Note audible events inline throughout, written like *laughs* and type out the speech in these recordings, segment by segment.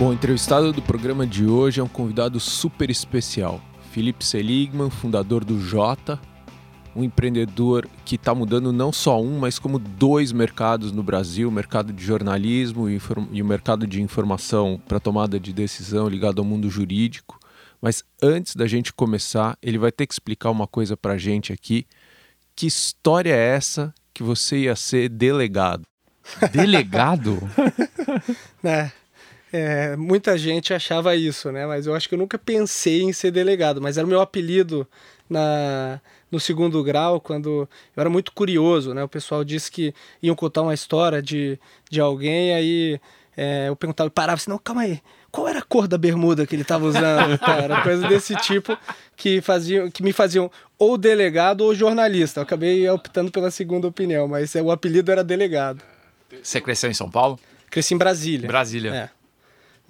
Bom, o entrevistado do programa de hoje é um convidado super especial. Felipe Seligman, fundador do Jota, um empreendedor que está mudando não só um, mas como dois mercados no Brasil, o mercado de jornalismo e, e o mercado de informação para tomada de decisão ligado ao mundo jurídico. Mas antes da gente começar, ele vai ter que explicar uma coisa para a gente aqui. Que história é essa que você ia ser delegado? *laughs* Delegado? é, é, muita gente achava isso, né? Mas eu acho que eu nunca pensei em ser delegado, mas era o meu apelido na, no segundo grau, quando eu era muito curioso, né? O pessoal disse que iam contar uma história de, de alguém, aí é, eu perguntava, parava assim, não, calma aí, qual era a cor da bermuda que ele estava usando? *laughs* Cara, coisa desse tipo que, faziam, que me faziam ou delegado ou jornalista. Eu acabei optando pela segunda opinião, mas é, o apelido era delegado. Você cresceu em São Paulo? Cresci em Brasília. Brasília. É.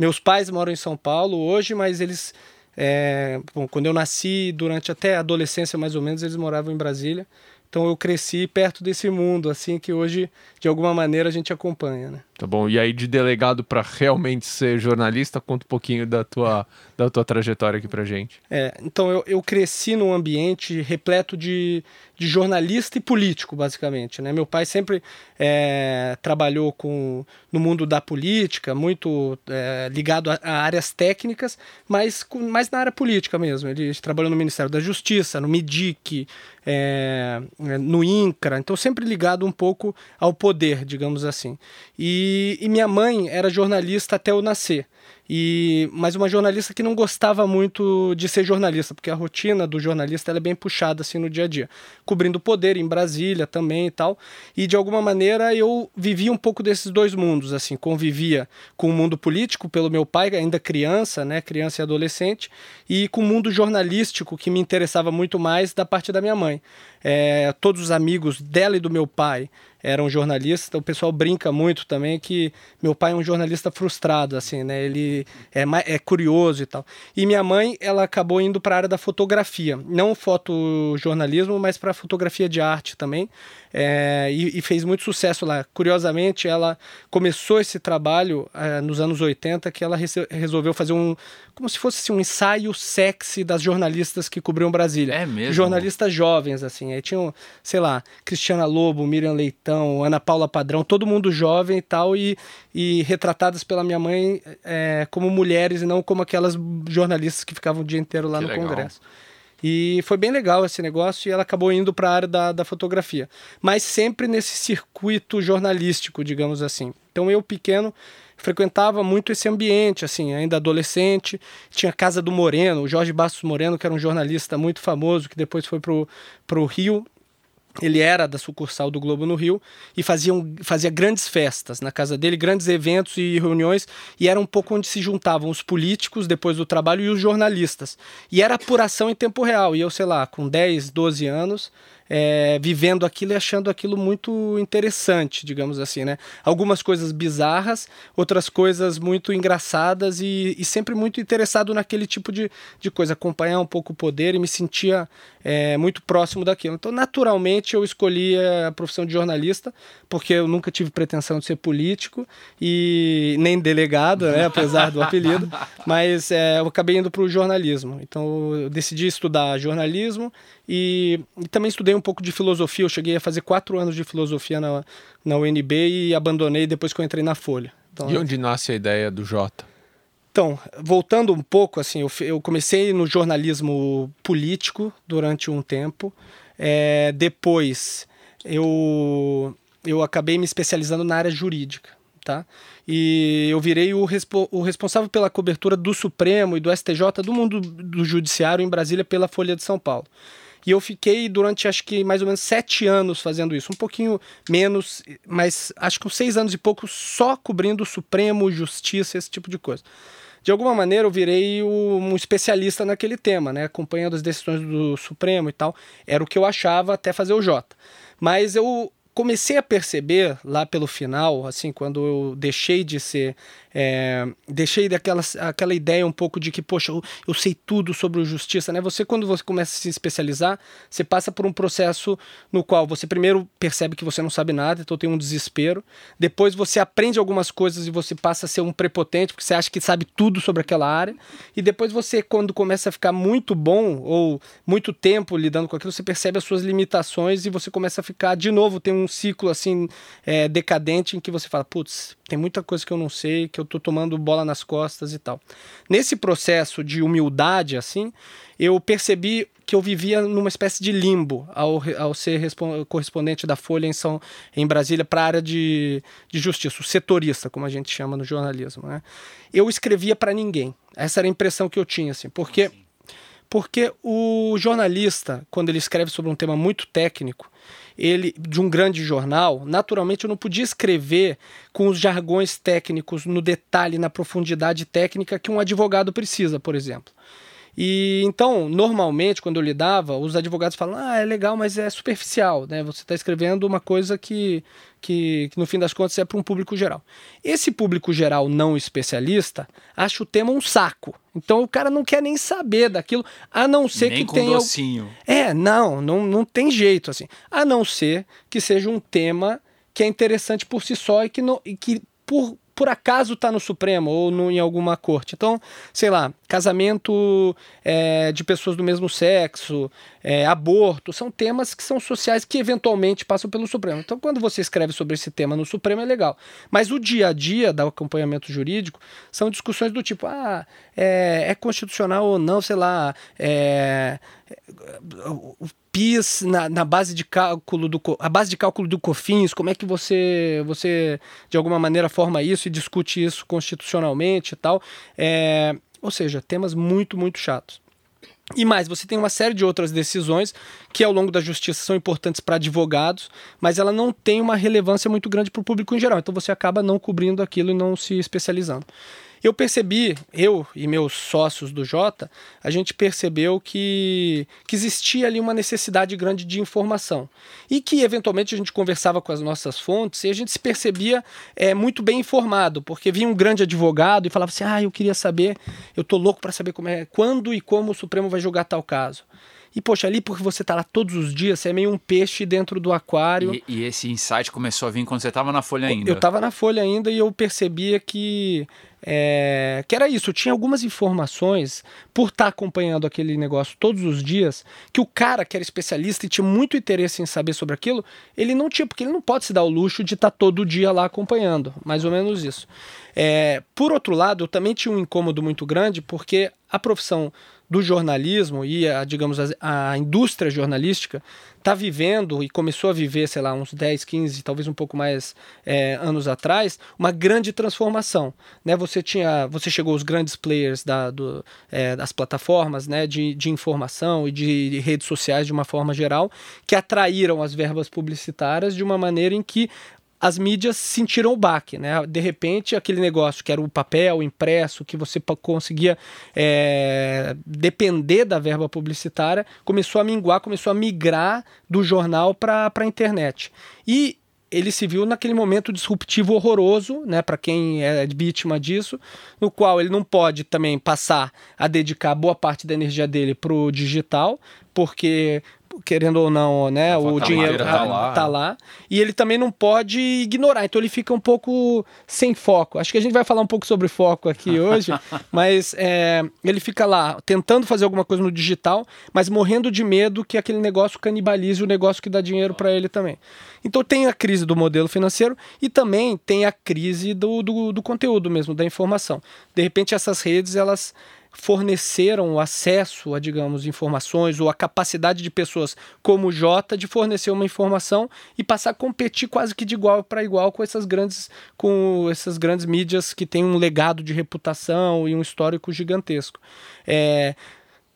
Meus pais moram em São Paulo hoje, mas eles. É, bom, quando eu nasci, durante até a adolescência mais ou menos, eles moravam em Brasília. Então eu cresci perto desse mundo, assim, que hoje, de alguma maneira, a gente acompanha, né? Tá bom. E aí, de delegado para realmente ser jornalista, conta um pouquinho da tua, da tua trajetória aqui pra gente. É, então eu, eu cresci num ambiente repleto de, de jornalista e político, basicamente. Né? Meu pai sempre é, trabalhou com, no mundo da política, muito é, ligado a, a, áreas técnicas, mas mais na área política mesmo. Ele trabalhou no Ministério da Justiça, no MIDIC, é, é, no INCRA, então sempre ligado um pouco ao poder, digamos assim. E, e minha mãe era jornalista até eu nascer. E, mas uma jornalista que não gostava muito de ser jornalista, porque a rotina do jornalista é bem puxada assim no dia a dia, cobrindo o poder em Brasília também e tal. E de alguma maneira eu vivia um pouco desses dois mundos, assim, convivia com o mundo político pelo meu pai, ainda criança, né, criança e adolescente, e com o mundo jornalístico que me interessava muito mais da parte da minha mãe. É, todos os amigos dela e do meu pai eram jornalistas, então o pessoal brinca muito também que meu pai é um jornalista frustrado, assim, né? Ele é, é curioso e tal. E minha mãe, ela acabou indo para a área da fotografia, não fotojornalismo, mas para fotografia de arte também é, e, e, fez muito sucesso lá. Curiosamente, ela começou esse trabalho é, nos anos 80, que ela resolveu fazer um, como se fosse assim, um ensaio sexy das jornalistas que cobriam Brasília. É mesmo? Jornalistas jovens, assim. Aí tinham, sei lá, Cristiana Lobo, Miriam Leitão, Ana Paula Padrão, todo mundo jovem e tal, e, e retratadas pela minha mãe é, como mulheres e não como aquelas jornalistas que ficavam o dia inteiro lá que no legal. Congresso. E foi bem legal esse negócio e ela acabou indo para a área da, da fotografia. Mas sempre nesse circuito jornalístico, digamos assim. Então eu, pequeno, frequentava muito esse ambiente, assim, ainda adolescente. Tinha a Casa do Moreno, o Jorge Bastos Moreno, que era um jornalista muito famoso, que depois foi para o Rio ele era da sucursal do Globo no Rio e fazia, fazia grandes festas na casa dele, grandes eventos e reuniões, e era um pouco onde se juntavam os políticos depois do trabalho e os jornalistas. E era apuração em tempo real. E eu, sei lá, com 10, 12 anos, é, vivendo aquilo e achando aquilo muito interessante, digamos assim, né? Algumas coisas bizarras, outras coisas muito engraçadas e, e sempre muito interessado naquele tipo de, de coisa, acompanhar um pouco o poder e me sentia é, muito próximo daquilo. Então, naturalmente, eu escolhi a profissão de jornalista, porque eu nunca tive pretensão de ser político e nem delegado, né, apesar do apelido, *laughs* mas é, eu acabei indo para o jornalismo. Então, eu decidi estudar jornalismo e, e, também estudei um pouco de filosofia. Eu cheguei a fazer quatro anos de filosofia na, na UNB e abandonei depois que eu entrei na Folha. Então, e onde nasce a ideia do Jota? Então, voltando um pouco, assim, eu, eu comecei no jornalismo político durante um tempo. É, depois, eu, eu acabei me especializando na área jurídica, tá? E eu virei o, respo o responsável pela cobertura do Supremo e do STJ, do mundo do judiciário em Brasília, pela Folha de São Paulo. E eu fiquei durante acho que mais ou menos sete anos fazendo isso, um pouquinho menos, mas acho que uns seis anos e pouco só cobrindo o Supremo, Justiça, esse tipo de coisa. De alguma maneira eu virei um especialista naquele tema, né? acompanhando as decisões do Supremo e tal. Era o que eu achava até fazer o Jota. Mas eu comecei a perceber lá pelo final, assim, quando eu deixei de ser é, deixei daquela aquela ideia um pouco de que, poxa, eu, eu, sei tudo sobre justiça, né? Você, quando você começa a se especializar, você passa por um processo no qual você primeiro percebe que você não sabe nada, então tem um desespero. Depois você aprende algumas coisas e você passa a ser um prepotente, porque você acha que sabe tudo sobre aquela área. E depois você, quando começa a ficar muito bom ou muito tempo lidando com aquilo, você percebe as suas limitações e você começa a ficar, de novo, tem um ciclo assim é, decadente em que você fala, putz, tem muita coisa que eu não sei, que eu tô tomando bola nas costas e tal. Nesse processo de humildade, assim, eu percebi que eu vivia numa espécie de limbo ao, ao ser correspondente da Folha em, São, em Brasília para a área de, de justiça, o setorista, como a gente chama no jornalismo. Né? Eu escrevia para ninguém. Essa era a impressão que eu tinha, assim, porque, porque o jornalista, quando ele escreve sobre um tema muito técnico, ele de um grande jornal, naturalmente eu não podia escrever com os jargões técnicos no detalhe, na profundidade técnica que um advogado precisa, por exemplo. E então, normalmente, quando eu lidava, os advogados falam: ah, é legal, mas é superficial, né? Você está escrevendo uma coisa que, que, que, no fim das contas, é para um público geral. Esse público geral não especialista acha o tema um saco. Então o cara não quer nem saber daquilo, a não ser nem que tenha. Docinho. É, não, não, não tem jeito assim. A não ser que seja um tema que é interessante por si só e que, não, e que por, por acaso está no Supremo ou no, em alguma corte. Então, sei lá, casamento é, de pessoas do mesmo sexo, é, aborto, são temas que são sociais que eventualmente passam pelo Supremo. Então, quando você escreve sobre esse tema no Supremo, é legal. Mas o dia a dia do acompanhamento jurídico são discussões do tipo: ah, é, é constitucional ou não, sei lá, é, o PIS na, na, base de cálculo do a base de cálculo do COFINS, como é que você você de alguma maneira forma isso e discute isso constitucionalmente e tal. É, ou seja, temas muito, muito chatos. E mais, você tem uma série de outras decisões que ao longo da justiça são importantes para advogados, mas ela não tem uma relevância muito grande para o público em geral. Então você acaba não cobrindo aquilo e não se especializando. Eu percebi, eu e meus sócios do Jota, a gente percebeu que, que existia ali uma necessidade grande de informação. E que, eventualmente, a gente conversava com as nossas fontes e a gente se percebia é, muito bem informado, porque vinha um grande advogado e falava assim: ah, eu queria saber, eu tô louco para saber como é, quando e como o Supremo vai julgar tal caso. E, poxa, ali porque você tá lá todos os dias, você é meio um peixe dentro do aquário. E, e esse insight começou a vir quando você estava na Folha ainda? Eu estava na Folha ainda e eu percebia que é, que era isso, tinha algumas informações por estar tá acompanhando aquele negócio todos os dias, que o cara que era especialista e tinha muito interesse em saber sobre aquilo, ele não tinha, porque ele não pode se dar o luxo de estar tá todo dia lá acompanhando, mais ou menos isso. É, por outro lado, eu também tinha um incômodo muito grande, porque a profissão do jornalismo e a, digamos, a, a indústria jornalística está vivendo e começou a viver, sei lá, uns 10, 15, talvez um pouco mais é, anos atrás, uma grande transformação. Né? Você tinha, você chegou os grandes players da, do, é, das plataformas né, de, de informação e de, de redes sociais de uma forma geral, que atraíram as verbas publicitárias de uma maneira em que as mídias sentiram o baque, né? De repente, aquele negócio que era o papel o impresso, que você conseguia é, depender da verba publicitária, começou a minguar, começou a migrar do jornal para a internet. E ele se viu naquele momento disruptivo horroroso, né, para quem é vítima disso, no qual ele não pode também passar a dedicar boa parte da energia dele para o digital, porque querendo ou não, né, o dinheiro tá lá. tá lá. E ele também não pode ignorar, então ele fica um pouco sem foco. Acho que a gente vai falar um pouco sobre foco aqui *laughs* hoje, mas é, ele fica lá tentando fazer alguma coisa no digital, mas morrendo de medo que aquele negócio canibalize o negócio que dá dinheiro para ele também. Então tem a crise do modelo financeiro e também tem a crise do, do, do conteúdo mesmo, da informação. De repente essas redes, elas forneceram o acesso a, digamos, informações ou a capacidade de pessoas como o Jota de fornecer uma informação e passar a competir quase que de igual para igual com essas grandes com essas grandes mídias que têm um legado de reputação e um histórico gigantesco. É,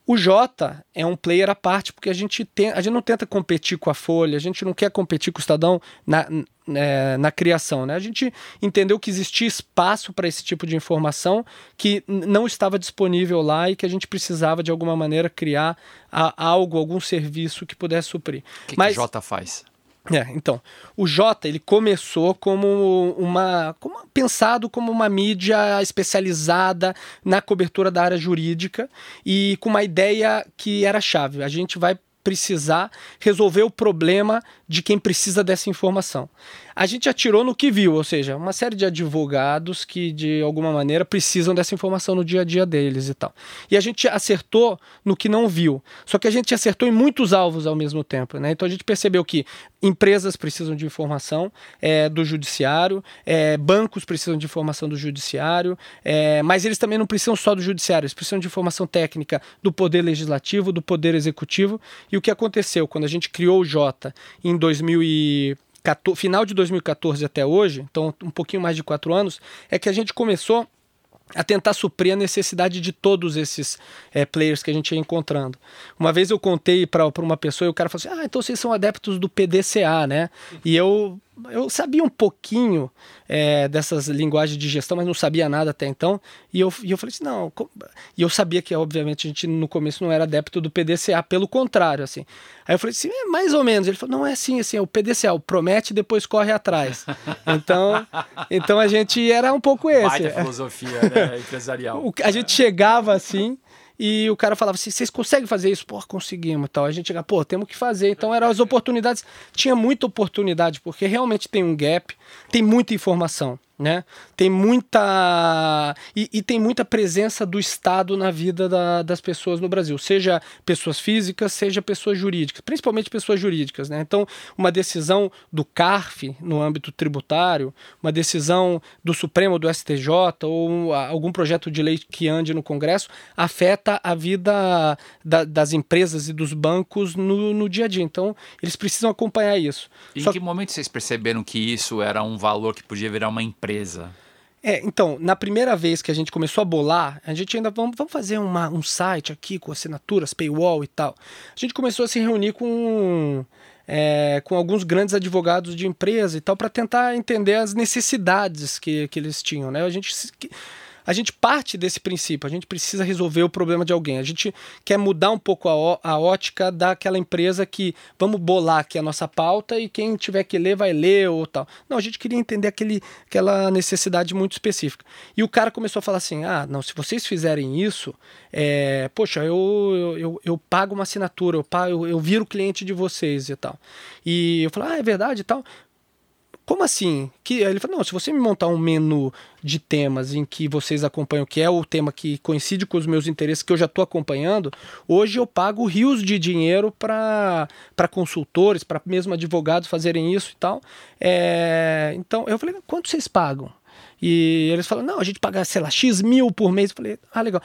o Jota é um player à parte, porque a gente, tem, a gente não tenta competir com a Folha, a gente não quer competir com o Estadão na, é, na criação. Né? A gente entendeu que existia espaço para esse tipo de informação que não estava disponível lá e que a gente precisava, de alguma maneira, criar a, algo, algum serviço que pudesse suprir. O que, Mas, que o Jota faz? É, então, o Jota ele começou como uma, como pensado como uma mídia especializada na cobertura da área jurídica e com uma ideia que era chave. A gente vai precisar resolver o problema de quem precisa dessa informação. A gente atirou no que viu, ou seja, uma série de advogados que de alguma maneira precisam dessa informação no dia a dia deles e tal. E a gente acertou no que não viu. Só que a gente acertou em muitos alvos ao mesmo tempo, né? Então a gente percebeu que empresas precisam de informação é, do judiciário, é, bancos precisam de informação do judiciário, é, mas eles também não precisam só do judiciário, eles precisam de informação técnica do poder legislativo, do poder executivo. E o que aconteceu quando a gente criou o Jota em 2014, final de 2014 até hoje, então um pouquinho mais de quatro anos, é que a gente começou a tentar suprir a necessidade de todos esses é, players que a gente ia encontrando. Uma vez eu contei para uma pessoa e o cara falou assim: Ah, então vocês são adeptos do PDCA, né? E eu eu sabia um pouquinho é, dessas linguagens de gestão, mas não sabia nada até então. E eu, e eu falei assim, não. E eu sabia que, obviamente, a gente no começo não era adepto do PDCA, pelo contrário, assim. Aí eu falei assim, é mais ou menos. Ele falou, não é assim, assim, é o PDCA, o promete e depois corre atrás. Então, então a gente era um pouco esse. Baita filosofia né, empresarial. a gente chegava assim e o cara falava assim: vocês conseguem fazer isso? Pô, conseguimos tal. A gente chegava, pô, temos que fazer. Então eram as oportunidades. Tinha muita oportunidade, porque realmente tem um gap, tem muita informação né? Tem muita e, e, tem muita presença do Estado na vida da, das pessoas no Brasil, seja pessoas físicas, seja pessoas jurídicas, principalmente pessoas jurídicas, né? Então, uma decisão do CARF no âmbito tributário, uma decisão do Supremo, do STJ ou algum projeto de lei que ande no Congresso afeta a vida da, das empresas e dos bancos no, no, dia a dia. Então, eles precisam acompanhar isso. Em Só... que momento vocês perceberam que isso era um valor que podia virar uma empresa? É, então, na primeira vez que a gente começou a bolar, a gente ainda vamos, vamos fazer uma, um site aqui com assinaturas, paywall e tal. A gente começou a se reunir com, é, com alguns grandes advogados de empresa e tal para tentar entender as necessidades que, que eles tinham, né? A gente a gente parte desse princípio, a gente precisa resolver o problema de alguém. A gente quer mudar um pouco a, a ótica daquela empresa que vamos bolar aqui a nossa pauta e quem tiver que ler vai ler ou tal. Não, a gente queria entender aquele, aquela necessidade muito específica. E o cara começou a falar assim: ah, não, se vocês fizerem isso, é, poxa, eu, eu, eu, eu, pago uma assinatura, eu, pago, eu, eu viro cliente de vocês e tal. E eu falei, ah, é verdade e tal. Como assim? Que ele falou: não, se você me montar um menu de temas em que vocês acompanham, que é o tema que coincide com os meus interesses, que eu já estou acompanhando, hoje eu pago rios de dinheiro para consultores, para mesmo advogados fazerem isso e tal. É, então eu falei: quanto vocês pagam? E eles falaram: não, a gente paga, sei lá, X mil por mês. Eu falei: ah, legal.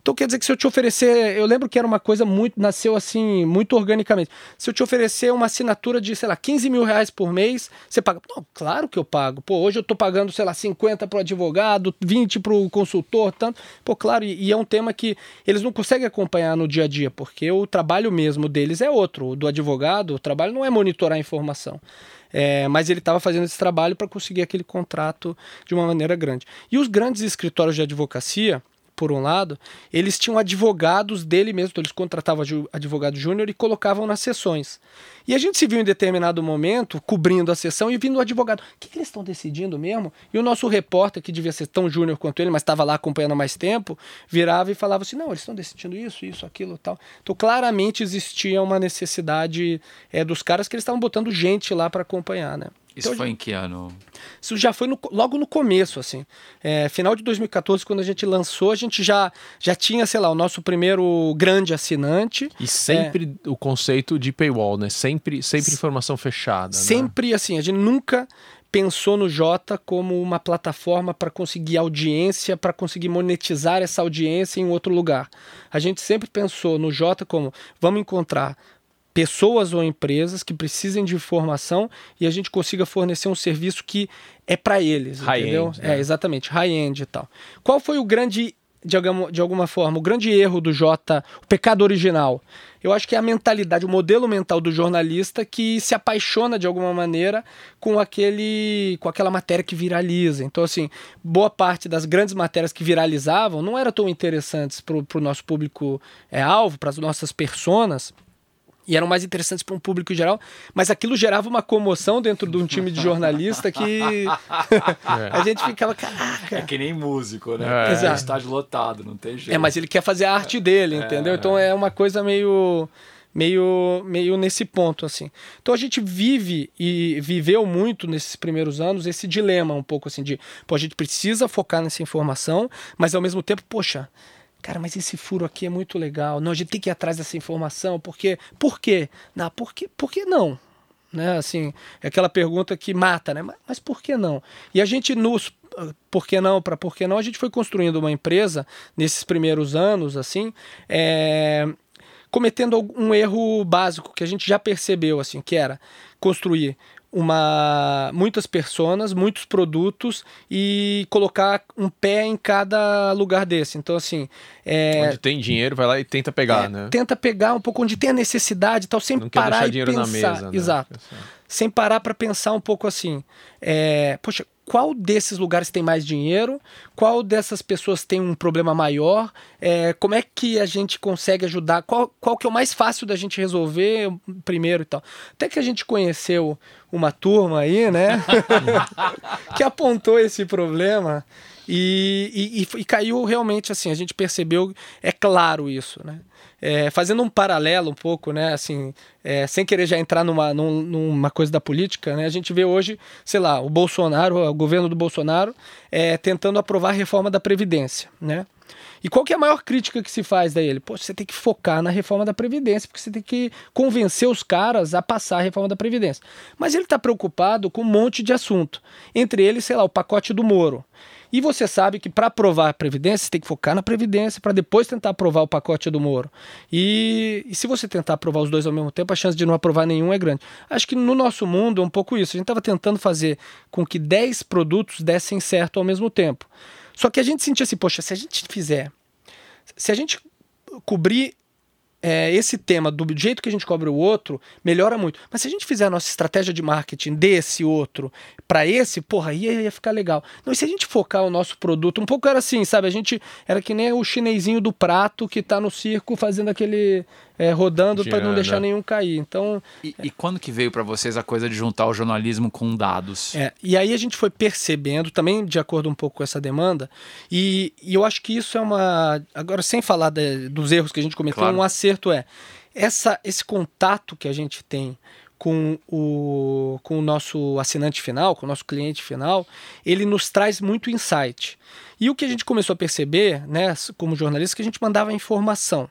Então quer dizer que se eu te oferecer, eu lembro que era uma coisa muito, nasceu assim, muito organicamente. Se eu te oferecer uma assinatura de, sei lá, 15 mil reais por mês, você paga? Não, claro que eu pago. Pô, hoje eu tô pagando, sei lá, 50 para o advogado, 20 para o consultor, tanto. Pô, claro, e, e, é um tema que eles não conseguem acompanhar no dia a dia, porque o trabalho mesmo deles é outro. O do advogado, o trabalho não é monitorar a informação. É, mas ele estava fazendo esse trabalho para conseguir aquele contrato de uma maneira grande. E os grandes escritórios de advocacia, por um lado, eles tinham advogados dele mesmo, então eles contratavam advogado júnior e colocavam nas sessões. E a gente se viu em determinado momento cobrindo a sessão e vindo o advogado. O que, eles estão decidindo mesmo? E o nosso repórter, que devia ser tão júnior quanto ele, mas estava lá acompanhando há mais tempo, virava e falava assim: não, eles estão decidindo isso, isso, aquilo tal. Então, claramente existia uma necessidade é, dos caras que eles estavam botando gente lá para acompanhar, né? Isso então, foi em que ano? Isso já foi no, logo no começo, assim. É, final de 2014, quando a gente lançou, a gente já, já tinha, sei lá, o nosso primeiro grande assinante. E sempre é, o conceito de paywall, né? Sempre, sempre informação fechada. Né? Sempre né? assim, a gente nunca pensou no Jota como uma plataforma para conseguir audiência, para conseguir monetizar essa audiência em outro lugar. A gente sempre pensou no Jota como vamos encontrar pessoas ou empresas que precisem de informação e a gente consiga fornecer um serviço que é para eles, high entendeu? End, né? É, exatamente, high-end e tal. Qual foi o grande, de alguma, de alguma forma, o grande erro do J, o pecado original? Eu acho que é a mentalidade, o modelo mental do jornalista que se apaixona de alguma maneira com aquele com aquela matéria que viraliza. Então, assim, boa parte das grandes matérias que viralizavam não eram tão interessantes para o nosso público é, alvo, para as nossas personas e eram mais interessantes para um público geral, mas aquilo gerava uma comoção dentro de um time de jornalista que *laughs* *laughs* a gente ficava, caraca. É que nem músico, né? É. Exato. estádio lotado, não tem jeito. É, mas ele quer fazer a arte dele, entendeu? Então é uma coisa meio meio meio nesse ponto assim. Então a gente vive e viveu muito nesses primeiros anos esse dilema um pouco assim de, pô, a gente precisa focar nessa informação, mas ao mesmo tempo, poxa, Cara, mas esse furo aqui é muito legal. Não, a gente tem que ir atrás dessa informação, porque. Por quê? Não, por, quê? por que não? Né? Assim, é aquela pergunta que mata, né? Mas, mas por que não? E a gente nos por que não, para por que não, a gente foi construindo uma empresa nesses primeiros anos, assim, é, cometendo um erro básico que a gente já percebeu, assim, que era construir uma muitas personas, muitos produtos e colocar um pé em cada lugar desse. Então assim, é, onde tem dinheiro vai lá e tenta pegar, é, né? Tenta pegar um pouco onde tem a necessidade, tal, sem Não parar quer e dinheiro pensar. na mesa, né? Exato. Sem parar para pensar um pouco assim, é, poxa, qual desses lugares tem mais dinheiro, qual dessas pessoas tem um problema maior, é, como é que a gente consegue ajudar, qual, qual que é o mais fácil da gente resolver primeiro e tal. Até que a gente conheceu uma turma aí, né, *laughs* que apontou esse problema e, e, e, caiu realmente assim, a gente percebeu, é claro isso, né. É, fazendo um paralelo um pouco, né, assim, é, sem querer já entrar numa, numa coisa da política, né, a gente vê hoje, sei lá, o Bolsonaro, o governo do Bolsonaro, é, tentando aprovar a reforma da Previdência, né? E qual que é a maior crítica que se faz daí? Ele, você tem que focar na reforma da Previdência, porque você tem que convencer os caras a passar a reforma da Previdência. Mas ele está preocupado com um monte de assunto. Entre eles, sei lá, o pacote do Moro. E você sabe que para aprovar a Previdência, você tem que focar na Previdência para depois tentar aprovar o pacote do Moro. E, e, se você tentar aprovar os dois ao mesmo tempo, a chance de não aprovar nenhum é grande. Acho que no nosso mundo é um pouco isso. A gente estava tentando fazer com que 10 produtos dessem certo ao mesmo tempo. Só que a gente sentia assim, poxa, se a gente fizer, se a gente cobrir é, esse tema do jeito que a gente cobre o outro, melhora muito. Mas se a gente fizer a nossa estratégia de marketing desse outro para esse, porra, aí ia, ia ficar legal. Não, e se a gente focar o nosso produto, um pouco era assim, sabe? A gente era que nem o chinesinho do prato que tá no circo fazendo aquele é, rodando para não deixar nenhum cair. Então, e, é. e quando que veio para vocês a coisa de juntar o jornalismo com dados? É, e aí a gente foi percebendo, também de acordo um pouco com essa demanda, e, e eu acho que isso é uma. Agora, sem falar de, dos erros que a gente cometeu, claro. um acerto é essa, esse contato que a gente tem com o, com o nosso assinante final, com o nosso cliente final, ele nos traz muito insight. E o que a gente começou a perceber, né, como jornalista, é que a gente mandava informação.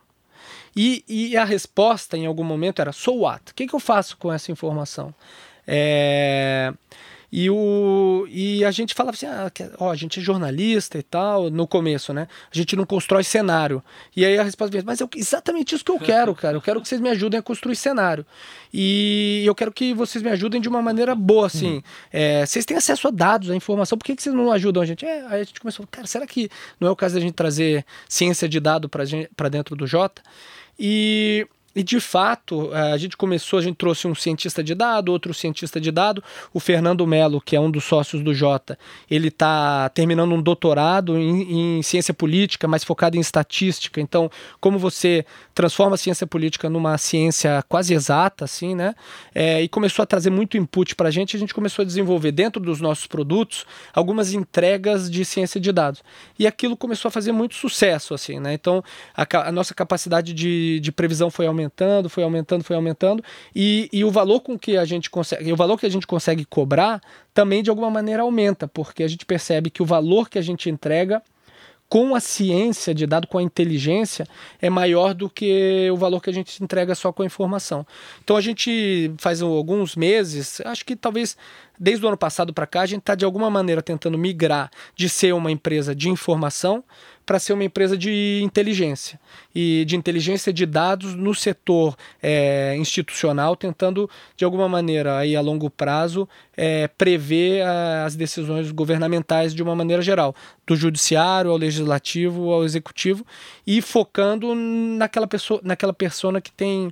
E, e a resposta em algum momento era: so what? O que, que eu faço com essa informação? É, e, o, e a gente falava assim: ah, ó, a gente é jornalista e tal, no começo, né? A gente não constrói cenário. E aí a resposta veio: mas é exatamente isso que eu quero, cara. Eu quero que vocês me ajudem a construir cenário. E eu quero que vocês me ajudem de uma maneira boa, assim. Uhum. É, vocês têm acesso a dados, a informação, por que, que vocês não ajudam a gente? É, aí a gente começou: cara, será que não é o caso da gente trazer ciência de dado para dentro do Jota? E e de fato, a gente começou, a gente trouxe um cientista de dado, outro cientista de dado, o Fernando Melo, que é um dos sócios do Jota. Ele está terminando um doutorado em, em, ciência política, mas focado em estatística. Então, como você transforma a ciência política numa ciência quase exata, assim, né? É, e começou a trazer muito input para a gente. A gente começou a desenvolver dentro dos nossos produtos algumas entregas de ciência de dados. E aquilo começou a fazer muito sucesso, assim, né? Então, a, a nossa capacidade de, de previsão foi aumentando aumentando, foi aumentando, foi aumentando, e, e o valor com que a gente consegue, o valor que a gente consegue cobrar também de alguma maneira aumenta, porque a gente percebe que o valor que a gente entrega com a ciência de dado, com a inteligência, é maior do que o valor que a gente entrega só com a informação. Então a gente faz alguns meses, acho que talvez desde o ano passado para cá, a gente está de alguma maneira tentando migrar de ser uma empresa de informação para ser uma empresa de inteligência. E de inteligência de dados no setor é, institucional, tentando de alguma maneira aí a longo prazo é, prever a, as decisões governamentais de uma maneira geral, do judiciário ao legislativo ao executivo e focando naquela pessoa, naquela persona que tem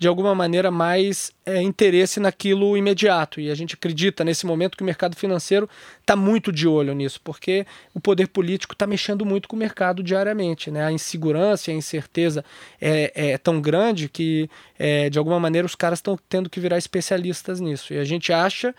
de alguma maneira, mais é, interesse naquilo imediato. E a gente acredita nesse momento que o mercado financeiro está muito de olho nisso, porque o poder político está mexendo muito com o mercado diariamente. Né? A insegurança e a incerteza é, é tão grande que, é, de alguma maneira, os caras estão tendo que virar especialistas nisso. E a gente acha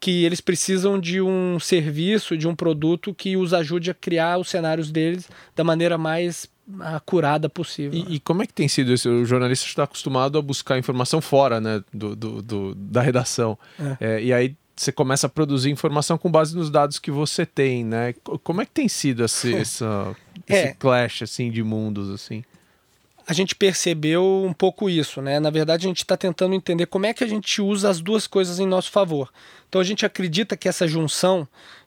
que eles precisam de um serviço, de um produto que os ajude a criar os cenários deles da maneira mais acurada possível. E, e, como é que tem sido isso? O jornalista está acostumado a buscar informação fora né, do, do, do da redação. É. É, e aí você começa a produzir informação com base nos dados que você tem, né? Como é que tem sido esse, *laughs* essa, esse é. clash assim, de mundos? assim? a gente percebeu um pouco isso, né? Na verdade, a gente está tentando entender como é que a gente usa as duas coisas em nosso favor. Então, a gente acredita que essa junção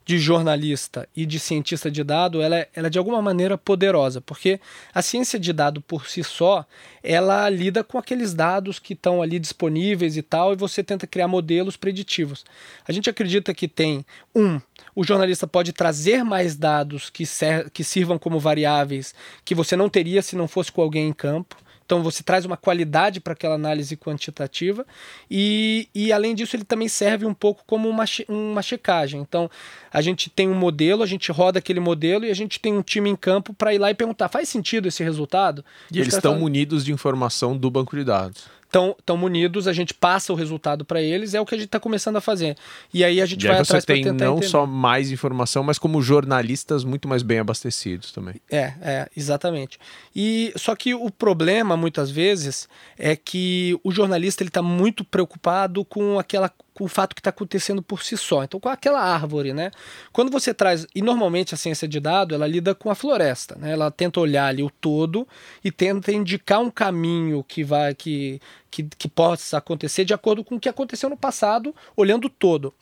de jornalista e de cientista de dado, ela é, ela é de alguma maneira poderosa, porque a ciência de dado por si só, ela lida com aqueles dados que estão ali disponíveis e tal, e você tenta criar modelos preditivos. A gente acredita que tem um o jornalista pode trazer mais dados que, ser, que sirvam como variáveis que você não teria se não fosse com alguém em campo. Então você traz uma qualidade para aquela análise quantitativa e, e além disso ele também serve um pouco como uma, uma checagem. Então a gente tem um modelo, a gente roda aquele modelo e a gente tem um time em campo para ir lá e perguntar: faz sentido esse resultado? E, e eles estão munidos de informação do banco de dados estão munidos, a gente passa o resultado para eles, é o que a gente está começando a fazer. E aí a gente e vai atrás para tentar não entender. só mais informação, mas como jornalistas muito mais bem abastecidos também. É, é, exatamente. E só que o problema muitas vezes é que o jornalista ele está muito preocupado com aquela o fato que está acontecendo por si só. Então, com aquela árvore, né? Quando você traz. E normalmente a ciência de dado ela lida com a floresta, né? Ela tenta olhar ali o todo e tenta indicar um caminho que vai. que, que, que possa acontecer de acordo com o que aconteceu no passado, olhando o todo.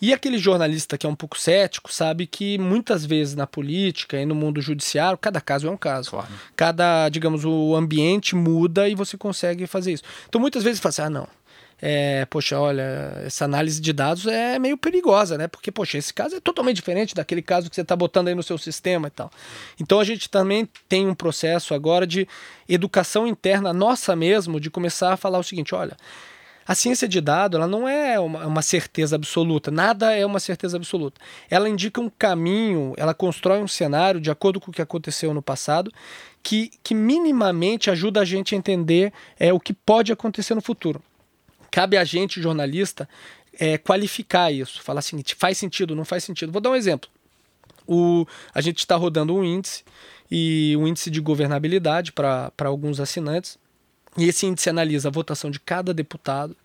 E aquele jornalista que é um pouco cético sabe que muitas vezes na política e no mundo judiciário, cada caso é um caso. Claro. Cada, digamos, o ambiente muda e você consegue fazer isso. Então muitas vezes você fala assim: ah, não, é, poxa, olha, essa análise de dados é meio perigosa, né? Porque, poxa, esse caso é totalmente diferente daquele caso que você está botando aí no seu sistema e tal. Então a gente também tem um processo agora de educação interna nossa mesmo, de começar a falar o seguinte: olha. A ciência de dado ela não é uma, uma, certeza absoluta, nada é uma certeza absoluta. Ela indica um caminho, ela constrói um cenário de acordo com o que aconteceu no passado, que, que minimamente ajuda a gente a entender é, o que pode acontecer no futuro. Cabe a gente, jornalista, é, qualificar isso. Falar assim, faz sentido, não faz sentido. Vou dar um exemplo. O, a gente está rodando um índice, e um índice de governabilidade para alguns assinantes. E esse índice analisa a votação de cada deputado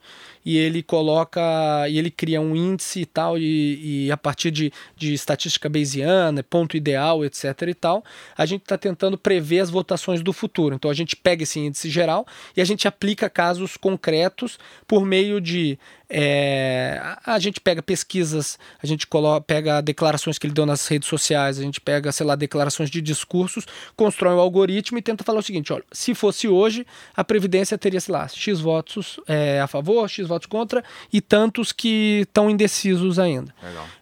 e ele coloca e ele cria um índice e tal e, e a partir de, de estatística bayesiana, ponto ideal, etc e tal, a gente está tentando prever as votações do futuro. Então a gente pega esse índice geral e a gente aplica casos concretos por meio de é, a gente pega pesquisas, a gente coloca, pega declarações que ele deu nas redes sociais, a gente pega, sei lá, declarações de discursos, constrói um algoritmo e tenta falar o seguinte: olha, se fosse hoje, a Previdência teria, sei lá, X votos é, a favor, X votos contra e tantos que estão indecisos ainda.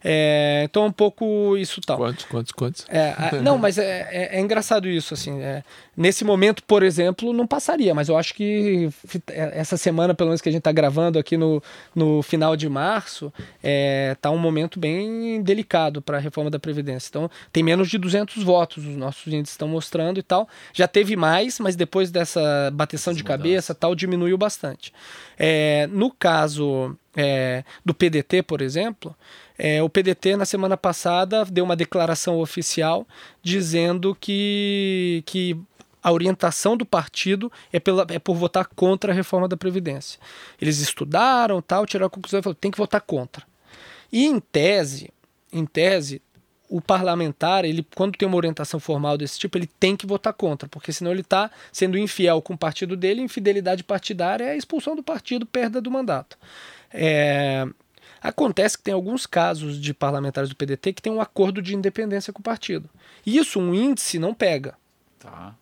É, então, um pouco isso tal. Quantos, quantos, quantos? É, *laughs* não, mas é, é, é, engraçado isso, assim. É, nesse momento, por exemplo, não passaria, mas eu acho que essa semana, pelo menos que a gente está gravando aqui no, no final de março, está é, tá um momento bem delicado para a reforma da Previdência. Então, tem menos de 200 votos, os nossos índices estão mostrando e tal. Já teve mais, mas depois dessa bateção de cabeça, tal, diminuiu bastante. É, no caso é, do PDT, por exemplo, é, o PDT na semana passada deu uma declaração oficial dizendo que, que a orientação do partido é, pela, é por votar contra a reforma da Previdência. Eles estudaram, tal, tiraram a conclusão e falaram, tem que votar contra. E em tese, em tese, o parlamentar, ele quando tem uma orientação formal desse tipo, ele tem que votar contra, porque senão ele está sendo infiel com o partido dele, infidelidade partidária é a expulsão do partido, perda do mandato. É, Acontece que tem alguns casos de parlamentares do PDT que têm um acordo de independência com o partido. Isso um índice não pega. Tá.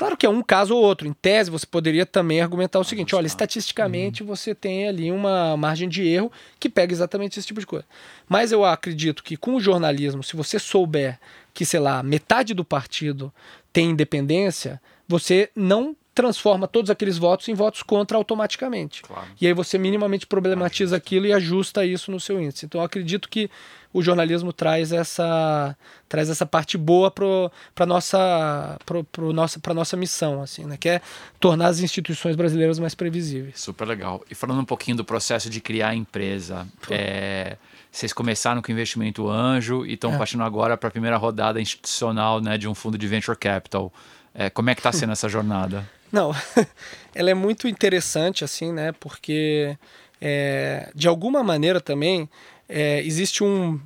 Claro que é um caso ou outro. Em tese, você poderia também argumentar o seguinte: olha, estatisticamente uhum. você tem ali uma margem de erro que pega exatamente esse tipo de coisa. Mas eu acredito que com o jornalismo, se você souber que, sei lá, metade do partido tem independência, você não transforma todos aqueles votos em votos contra automaticamente. Claro. E aí você minimamente problematiza aquilo e ajusta isso no seu índice. Então eu acredito que o jornalismo traz essa traz essa parte boa para nossa pro, pro nossa para nossa missão assim né que é tornar as instituições brasileiras mais previsíveis super legal e falando um pouquinho do processo de criar a empresa é, vocês começaram com investimento anjo e estão É. partindo agora para a primeira rodada institucional né de um fundo de venture capital é, como é que está sendo essa jornada Não, *laughs* ela é muito interessante, assim, né? Porque, é, de alguma maneira também, é, existe, um,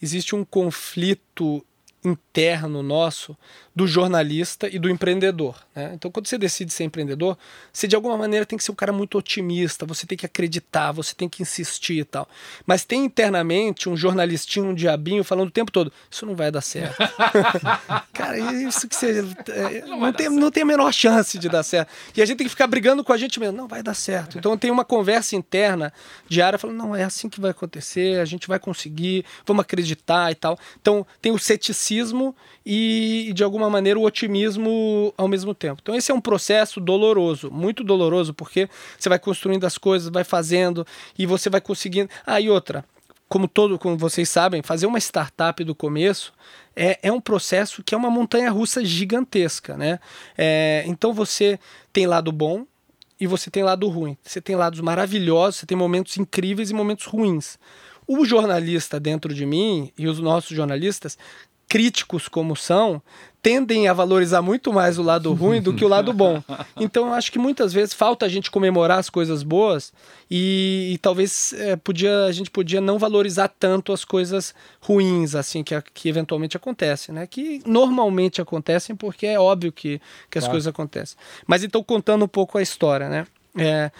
existe um conflito interno nosso do jornalista e do empreendedor. Né? Então, quando você decide ser empreendedor, você de alguma maneira tem que ser um cara muito otimista, você tem que acreditar, você tem que insistir e tal. Mas tem internamente um jornalistinho, um diabinho, falando o tempo todo: isso não vai dar certo. *laughs* cara, isso que você. é, não, tem, não tem a menor chance de dar certo. E a gente tem que ficar brigando com a gente mesmo: não vai dar certo. Então tem uma conversa interna diária falando: não, é assim que vai acontecer, a gente vai conseguir, vamos acreditar e tal. Então tem o ceticismo e, de alguma maneira, o otimismo ao mesmo tempo. Então, esse é um processo doloroso, muito doloroso, porque você vai construindo as coisas, vai fazendo e você vai conseguindo. Ah, e outra. Como, todo, como vocês sabem, fazer uma startup do começo é, é um processo que é uma montanha russa gigantesca. Né? É, então você tem lado bom e você tem lado ruim. Você tem lados maravilhosos, você tem momentos incríveis e momentos ruins. O jornalista dentro de mim e os nossos jornalistas críticos como são, tendem a valorizar muito mais o lado ruim do que o lado bom. Então eu acho que muitas vezes falta a gente comemorar as coisas boas e, e talvez é, podia, a gente podia não valorizar tanto as coisas ruins assim que, que eventualmente acontecem, né? Que normalmente acontecem porque é óbvio que, que as Claro. coisas acontecem. Mas então contando um pouco a história, né? É,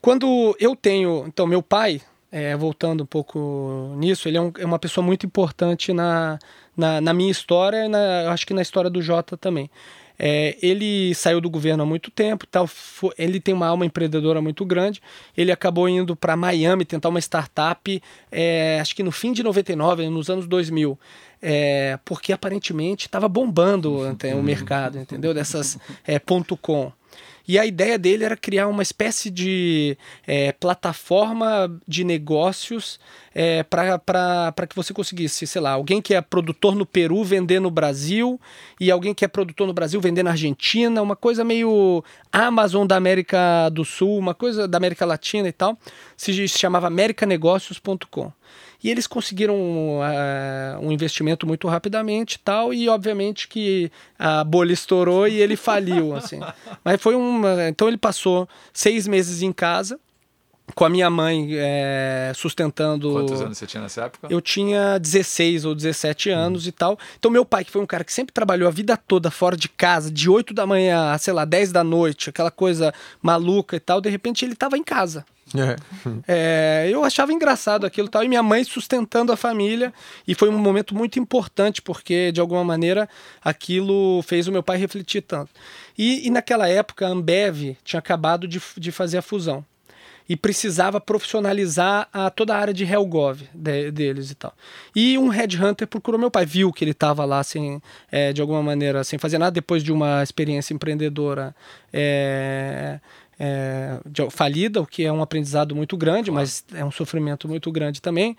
quando eu tenho, então meu pai, é, voltando um pouco nisso, ele é, um- é uma pessoa muito importante na, na, na minha história na, acho que na história do Jota também. É, ele saiu do governo há muito tempo, tal, fo- ele tem uma alma empreendedora muito grande. Ele acabou indo para Miami tentar uma startup, é, acho que no fim de 99, nos anos 2000, é, porque aparentemente estava bombando o mercado, entendeu? Dessas é, ponto .com. E a ideia dele era criar uma espécie de é, plataforma de negócios é, para que você conseguisse, sei lá, alguém que é produtor no Peru vender no Brasil e alguém que é produtor no Brasil vender na Argentina, uma coisa meio Amazon da América do Sul, uma coisa da América Latina e tal, se chamava americanegócios.com. E eles conseguiram ah, um investimento muito rapidamente tal, e obviamente que a bolha estourou e ele faliu, assim. Mas foi uma... Então ele passou seis meses em casa, com a minha mãe eh, sustentando... quantos anos você tinha nessa época Eu tinha 16 ou 17 anos e tal. Então, meu pai, que foi um cara que sempre trabalhou a vida toda fora de casa, de 8 da manhã a, sei lá, 10 da noite, aquela coisa maluca e tal, de repente ele estava em casa. É. *laughs* É, eu achava engraçado aquilo e tal, e minha mãe sustentando a família, e foi um momento muito importante, porque de alguma maneira aquilo fez o meu pai refletir tanto. E, e naquela época a Ambev tinha acabado de, de fazer a fusão. E precisava profissionalizar a, toda a área de Helgov de- deles e tal. E um headhunter procurou meu pai, viu que ele estava lá sem, é, de alguma maneira, sem fazer nada, depois de uma experiência empreendedora é, é, de- falida, o que é um aprendizado muito grande, mas é um sofrimento muito grande também.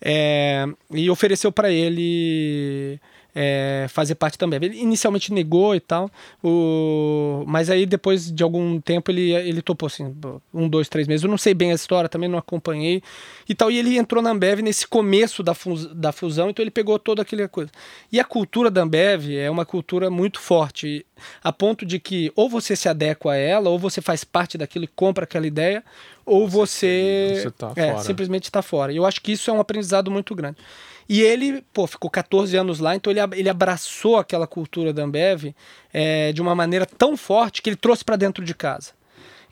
É, e ofereceu para ele é, fazer parte também. Ele inicialmente negou e tal, o, mas aí depois de algum tempo ele, ele topou assim, um, dois, três meses. Eu não sei bem a história, também não acompanhei e tal. E ele entrou na Ambev nesse começo da, da fusão, então ele pegou toda aquela coisa. E a cultura da Ambev é uma cultura muito forte, a ponto de que ou você se adequa a ela, ou você faz parte daquilo e compra aquela ideia, ou você, Você tá é, fora. simplesmente está fora. E eu acho que isso é um aprendizado muito grande. E ele, pô, ficou 14 anos lá, então ele, ele abraçou aquela cultura da Ambev é, de uma maneira tão forte que ele trouxe para dentro de casa.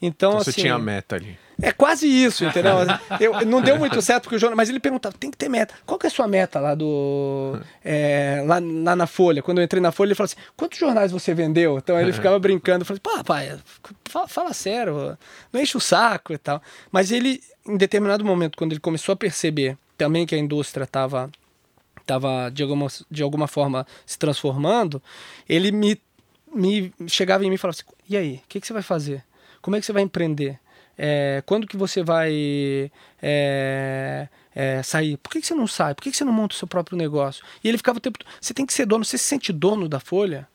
Então, Então assim, você tinha a meta ali. é quase isso, entendeu? Eu, não deu muito certo porque o jornal, mas ele perguntava, tem que ter meta. Qual que é a sua meta lá do é, lá, lá na Folha? Quando eu entrei na Folha, ele falou assim: quantos jornais você vendeu? Então ele ficava brincando, eu falei, pá, pai, fala, fala sério, não enche o saco e tal. Mas ele, em determinado momento, quando ele começou a perceber também que a indústria estava estava de alguma, de alguma forma se transformando, ele me me chegava em mim e falava assim: e aí, o que, que você vai fazer? Como é que você vai empreender? É, quando que você vai é, é, sair? Por que, que você não sai? Por que, que você não monta o seu próprio negócio? E ele ficava o tempo Você tem que ser dono, você se sente dono da Folha?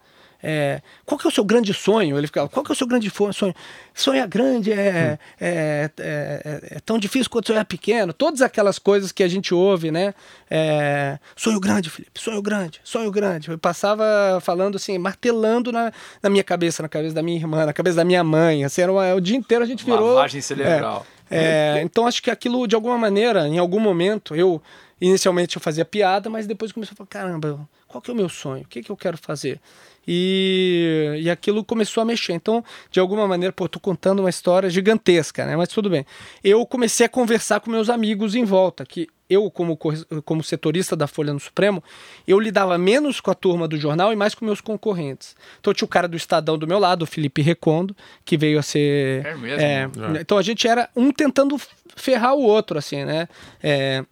É, qual que é o seu grande sonho? Ele ficava, qual que é o seu grande sonho? Sonhar grande é, hum. é, é, é, tão difícil quanto sonhar pequeno. Todas aquelas coisas que a gente ouve, né? É, sonho grande, Felipe, sonho grande, sonho grande. Eu passava falando assim, martelando na, na minha cabeça, na cabeça da minha irmã, na cabeça da minha mãe. Assim, era uma, o dia inteiro a gente virou... Lavagem cerebral. É, então acho que aquilo, de alguma maneira, em algum momento, eu... Inicialmente eu fazia piada, mas depois comecei a falar, caramba, qual que é o meu sonho? O que, que eu quero fazer? E, e aquilo começou a mexer. Então, de alguma maneira, pô, tô contando uma história gigantesca, né? Mas tudo bem. Eu comecei a conversar com meus amigos em volta, que eu, como, como setorista da Folha no Supremo, eu lidava menos com a turma do jornal e mais com meus concorrentes. Então tinha o cara do Estadão do meu lado, o Felipe Recondo, que veio a ser. É mesmo? É, é. Então a gente era um tentando ferrar o outro, assim, né? É,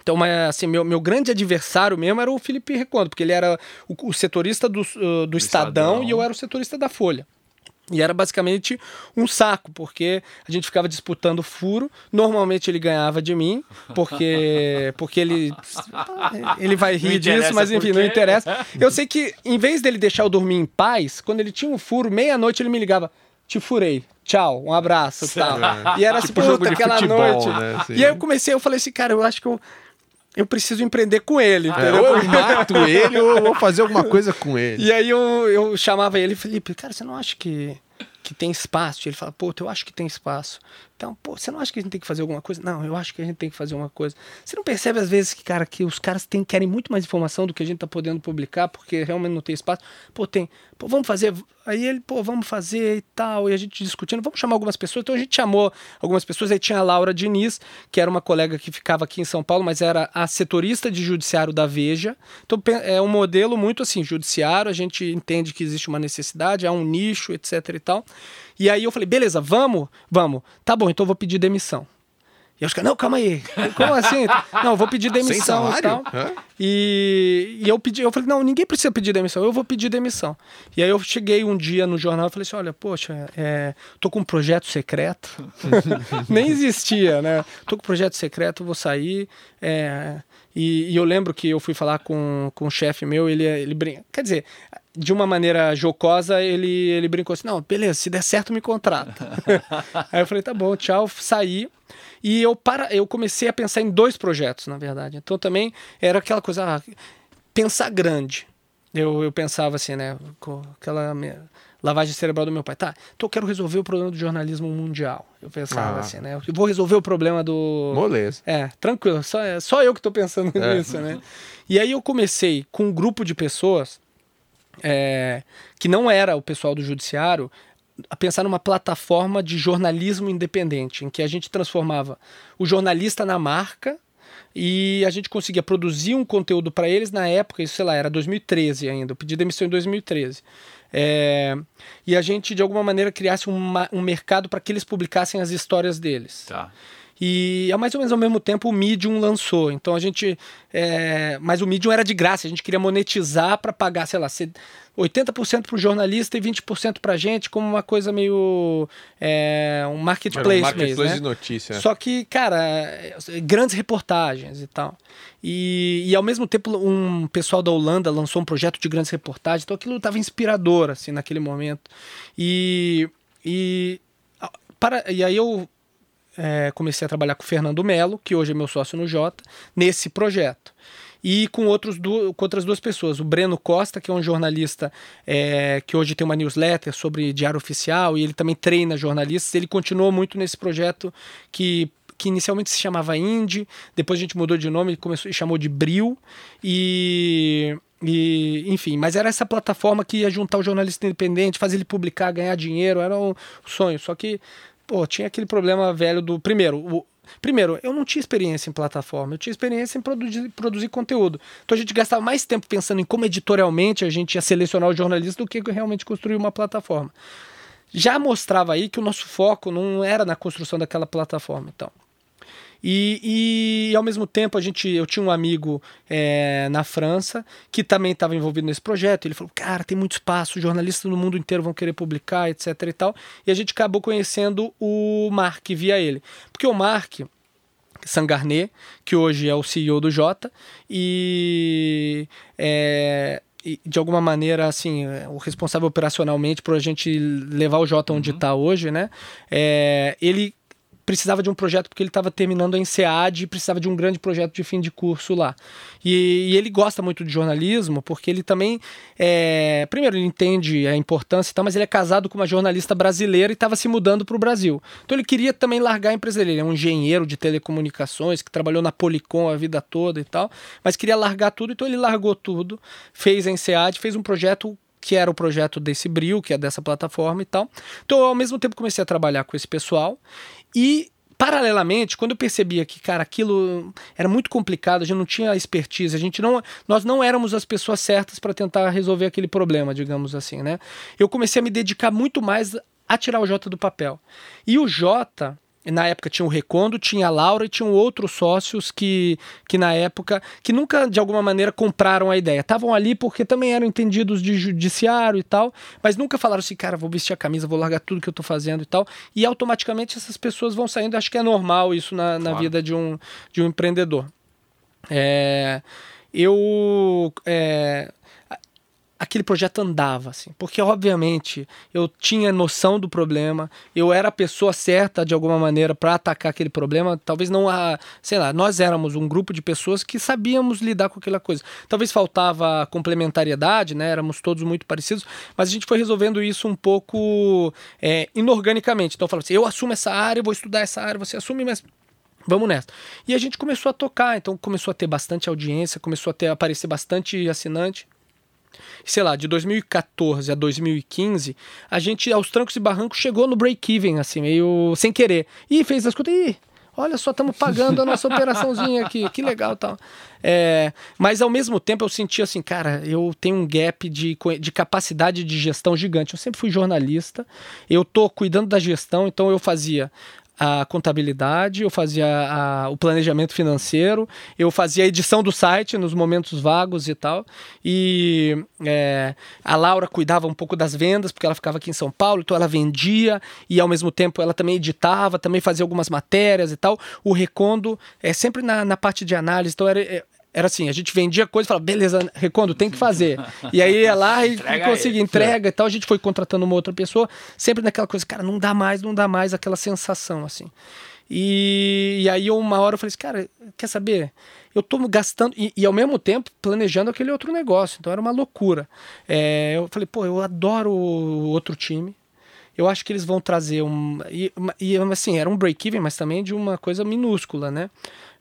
então, mas, assim, meu, meu grande adversário mesmo era o Felipe Recondo, porque ele era o, o setorista do, uh, do Estadão, Estadão e eu era o setorista da Folha. E era basicamente um saco, porque a gente ficava disputando furo. Normalmente ele ganhava de mim, porque, *laughs* porque ele, ele vai rir disso, mas enfim, não interessa. *laughs* Eu sei que, em vez dele deixar eu dormir em paz, quando ele tinha um furo, meia-noite ele me ligava: Te furei, tchau, um abraço tal. E era tipo assim, puta, aquela futebol, noite. Né? E aí eu comecei, eu falei assim, cara, eu acho que eu eu preciso empreender com ele. Ah, ou eu mato ele ou vou fazer alguma *laughs* coisa com ele. E aí eu, eu chamava ele, Felipe, cara, você não acha que, que tem espaço? Ele fala, pô, eu acho que tem espaço. Então, pô, você não acha que a gente tem que fazer alguma coisa? Não, eu acho que a gente tem que fazer uma coisa. Você não percebe às vezes que, cara, que os caras têm, querem muito mais informação do que a gente tá podendo publicar, porque realmente não tem espaço. Pô, tem. Pô, vamos fazer. Aí ele, pô, vamos fazer e tal. E a gente discutindo, vamos chamar algumas pessoas. Então a gente chamou algumas pessoas. Aí tinha a Laura Diniz, que era uma colega que ficava aqui em São Paulo, mas era a setorista de judiciário da Veja. Então é um modelo muito assim, judiciário, a gente entende que existe uma necessidade, há um nicho, etc e tal. E aí eu falei, beleza, vamos? Vamos. Tá bom, então eu vou pedir demissão. E os caras, não, calma aí. *laughs* Como assim? não, eu vou pedir demissão e tal. E, e eu pedi, eu falei, não, ninguém precisa pedir demissão, eu vou pedir demissão. E aí eu cheguei um dia no jornal e falei assim: olha, poxa, é, tô com um projeto secreto. *laughs* Nem existia, né? Tô com um projeto secreto, vou sair. É, e, e, eu lembro que eu fui falar com, com um chefe meu, ele, ele brinca. Quer dizer, de uma maneira jocosa, ele, ele brincou assim: não, beleza, se der certo, me contrata. *laughs* Aí eu falei: tá bom, tchau, saí. E eu, para, eu comecei a pensar em dois projetos, na verdade. Então também era aquela coisa, ah, pensar grande. Eu, eu pensava assim, né, com aquela lavagem cerebral do meu pai. Tá, então eu quero resolver o problema do jornalismo mundial. Eu pensava ah. assim, né? Eu vou resolver o problema do. Moleza. É, tranquilo. Só, só eu que estou pensando é. nisso, né? E aí eu comecei com um grupo de pessoas é, que não era o pessoal do judiciário a pensar numa plataforma de jornalismo independente, em que a gente transformava o jornalista na marca e a gente conseguia produzir um conteúdo para eles na época, isso sei lá, era 2013 ainda, eu pedi demissão em 2013. É, e a gente, de alguma maneira, criasse uma, um mercado para que eles publicassem as histórias deles. Tá. E ao mais ou menos ao mesmo tempo o Medium lançou. Então a gente. É, mas o Medium era de graça, a gente queria monetizar para pagar, sei lá, 80% para o jornalista e 20% para a gente, como uma coisa meio. É, um marketplace, um marketplace mesmo. de né? notícia. Só que, cara, grandes reportagens e tal. E, e ao mesmo tempo, um pessoal da Holanda lançou um projeto de grandes reportagens, então aquilo estava inspirador, assim, naquele momento. E. e para, e aí eu é, comecei a trabalhar com o Fernando Melo, que hoje é meu sócio no Jota, nesse projeto. E com, outros com outras duas pessoas. O Breno Costa, que é um jornalista é, que hoje tem uma newsletter sobre diário oficial e ele também treina jornalistas. Ele continuou muito nesse projeto que que inicialmente se chamava Indie, depois a gente mudou de nome, e começou chamou de Bril e e, enfim, mas era essa plataforma que ia juntar o jornalista independente, fazer ele publicar, ganhar dinheiro, era um sonho. Só que pô, tinha aquele problema velho do. Primeiro, o, primeiro, eu não tinha experiência em plataforma, eu tinha experiência em produzir, produzir conteúdo. Então a gente gastava mais tempo pensando em como editorialmente a gente ia selecionar os jornalistas do que realmente construir uma plataforma. Já mostrava aí que o nosso foco não era na construção daquela plataforma. Então, E, e, ao mesmo tempo a gente, eu tinha um amigo é, na França que também estava envolvido nesse projeto. Ele falou, cara, tem muito espaço, jornalistas no mundo inteiro vão querer publicar, etc. e tal. E a gente acabou conhecendo o Mark via ele, porque o Mark Sangarnet, que hoje é o CEO do Jota, e é, de alguma maneira, assim, o responsável operacionalmente para a gente levar o Jota onde está uhum. hoje, né? É, ele precisava de um projeto porque ele estava terminando a INSEAD e precisava de um grande projeto de fim de curso lá. E, e ele gosta muito de jornalismo porque ele também, é, primeiro, ele entende a importância e tal, mas ele é casado com uma jornalista brasileira e estava se mudando para o Brasil. Então ele queria também largar a empresa dele. Ele é um engenheiro de telecomunicações que trabalhou na Policom a vida toda e tal, mas queria largar tudo, então ele largou tudo, fez a INSEAD, fez um projeto que era o projeto desse Bril, que é dessa plataforma e tal. Então, eu, ao mesmo tempo, comecei a trabalhar com esse pessoal e paralelamente, quando eu percebia que, cara, aquilo era muito complicado, a gente não tinha expertise, a gente não, nós não éramos as pessoas certas para tentar resolver aquele problema, digamos assim, né? Eu comecei a me dedicar muito mais a tirar o Jota do papel. E o Jota, na época tinha o Recondo, tinha a Laura e tinham outros sócios que, que na época, que nunca de alguma maneira compraram a ideia. Estavam ali porque também eram entendidos de judiciário e tal, mas nunca falaram assim, cara, vou vestir a camisa, vou largar tudo que eu tô fazendo e tal. E automaticamente essas pessoas vão saindo. Acho que é normal isso na, na claro. vida de um, de um empreendedor. É, eu é, aquele projeto andava, assim, porque obviamente eu tinha noção do problema, eu era a pessoa certa de alguma maneira para atacar aquele problema, talvez não a, sei lá, nós éramos um grupo de pessoas que sabíamos lidar com aquela coisa. Talvez faltava complementariedade, né? Éramos todos muito parecidos, mas a gente foi resolvendo isso um pouco é, inorganicamente. Então eu falava assim, eu assumo essa área, vou estudar essa área, você assume, mas vamos nessa. E a gente começou a tocar, então começou a ter bastante audiência, começou a ter aparecer bastante assinante sei lá, de 2014 a 2015, a gente, aos trancos e barrancos, chegou no break-even, assim, meio sem querer. E fez as contas, ih, olha só, estamos pagando a nossa *laughs* operaçãozinha aqui, que legal tal. É, mas ao mesmo tempo eu senti assim, cara, eu tenho um gap de, de capacidade de gestão gigante. Eu sempre fui jornalista, eu tô cuidando da gestão, então eu fazia a contabilidade, eu fazia a, o planejamento financeiro, eu fazia a edição do site nos momentos vagos e tal. E é, a Laura cuidava um pouco das vendas, porque ela ficava aqui em São Paulo, então ela vendia e ao mesmo tempo ela também editava, também fazia algumas matérias e tal. O Recondo é sempre na, na parte de análise, então era, é, era assim, a gente vendia coisa e falava, beleza, Recondo, tem que fazer. *laughs* E aí ia lá e, e conseguia, entrega e tal. A gente foi contratando uma outra pessoa, sempre naquela coisa, cara, não dá mais, não dá mais, aquela sensação, assim. E, e aí uma hora eu falei assim, cara, quer saber? Eu tô gastando, e, e, ao mesmo tempo planejando aquele outro negócio, então era uma loucura. É, eu falei, pô, eu adoro o outro time, eu acho que eles vão trazer um. E, e assim, era um break-even, mas também de uma coisa minúscula, né?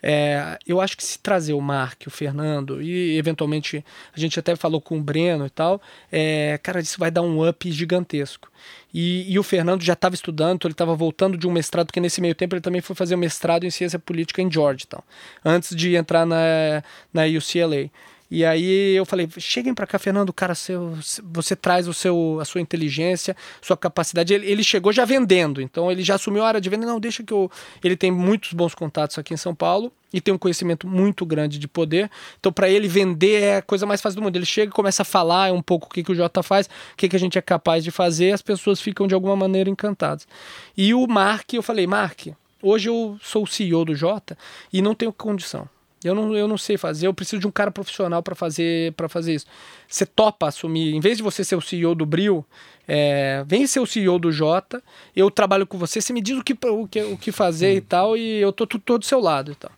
É, eu acho que se trazer o Mark, o Fernando e eventualmente a gente até falou com o Breno e tal, é, cara, isso vai dar um up gigantesco. E, e o Fernando já estava estudando, então ele estava voltando de um mestrado, porque nesse meio tempo ele também foi fazer um mestrado em ciência política em Georgetown, antes de entrar na, na UCLA. E aí eu falei, cheguem para cá, Fernando, cara, seu, você traz o seu, a sua inteligência, sua capacidade. Ele, ele, chegou já vendendo, então ele já assumiu a área de venda. Não, deixa que eu. Ele tem muitos bons contatos aqui em São Paulo e tem um conhecimento muito grande de poder. Então, para ele vender é a coisa mais fácil do mundo. Ele chega e começa a falar um pouco o que, que o Jota faz, o que, que a gente é capaz de fazer, as pessoas ficam de alguma maneira encantadas. E o Mark, eu falei, Mark, hoje eu sou o CEO do Jota e não tenho condição eu não, eu não sei fazer, eu preciso de um cara profissional para fazer para fazer isso. Você topa assumir, em vez de você ser o CEO do Bril, é, vem ser o CEO do Jota, eu trabalho com você, você me diz o que, o que, o que fazer e tal, e eu tô, todo do seu lado e tal.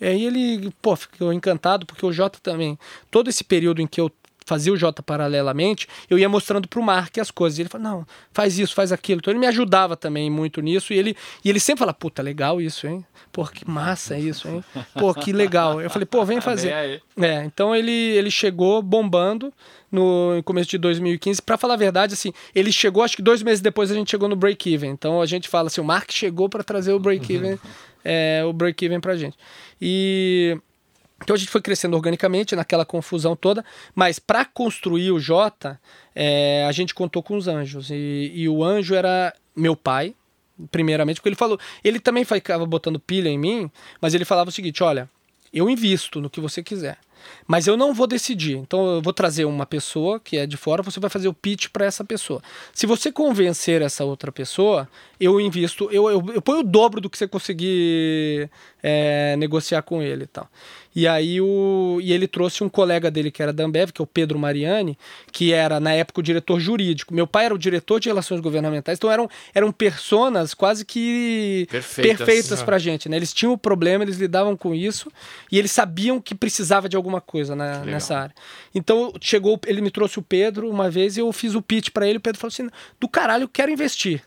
E aí ele, pô, ficou encantado, porque o Jota também, todo esse período em que eu fazia o Jota paralelamente, eu ia mostrando pro Mark as coisas. E ele falou, não, faz isso, faz aquilo. Então ele me ajudava também muito nisso. E ele, e ele sempre fala, puta, legal isso, hein? Pô, que massa isso, hein? Pô, que legal. Eu falei, pô, vem fazer. É, então ele, ele chegou bombando no começo de 2015. Para falar a verdade, assim, ele chegou, acho que dois meses depois a gente chegou no break-even. Então a gente fala assim, o Mark chegou para trazer o break-even, *laughs* é, o break-even pra gente. E então a gente foi crescendo organicamente naquela confusão toda, mas para construir o Jota, é, a gente contou com os anjos. E, e, o anjo era meu pai, primeiramente, porque ele falou, ele também ficava botando pilha em mim, mas ele falava o seguinte: olha, eu invisto no que você quiser. Mas eu não vou decidir. Então eu vou trazer uma pessoa que é de fora, você vai fazer o pitch para essa pessoa. Se você convencer essa outra pessoa, eu invisto, eu, eu, eu ponho o dobro do que você conseguir é, negociar com ele e tal. E aí o, e ele trouxe um colega dele que era da Ambev, que é o Pedro Mariani, que era na época o diretor jurídico. Meu pai era o diretor de relações governamentais, então eram, eram personas quase que Perfeitas. perfeitas pra gente, né? Eles tinham o problema, eles lidavam com isso e eles sabiam que precisava de alguma coisa na, nessa área. Então chegou, ele me trouxe o Pedro uma vez e eu fiz o pitch para ele, o Pedro falou assim: "Do caralho, eu quero investir".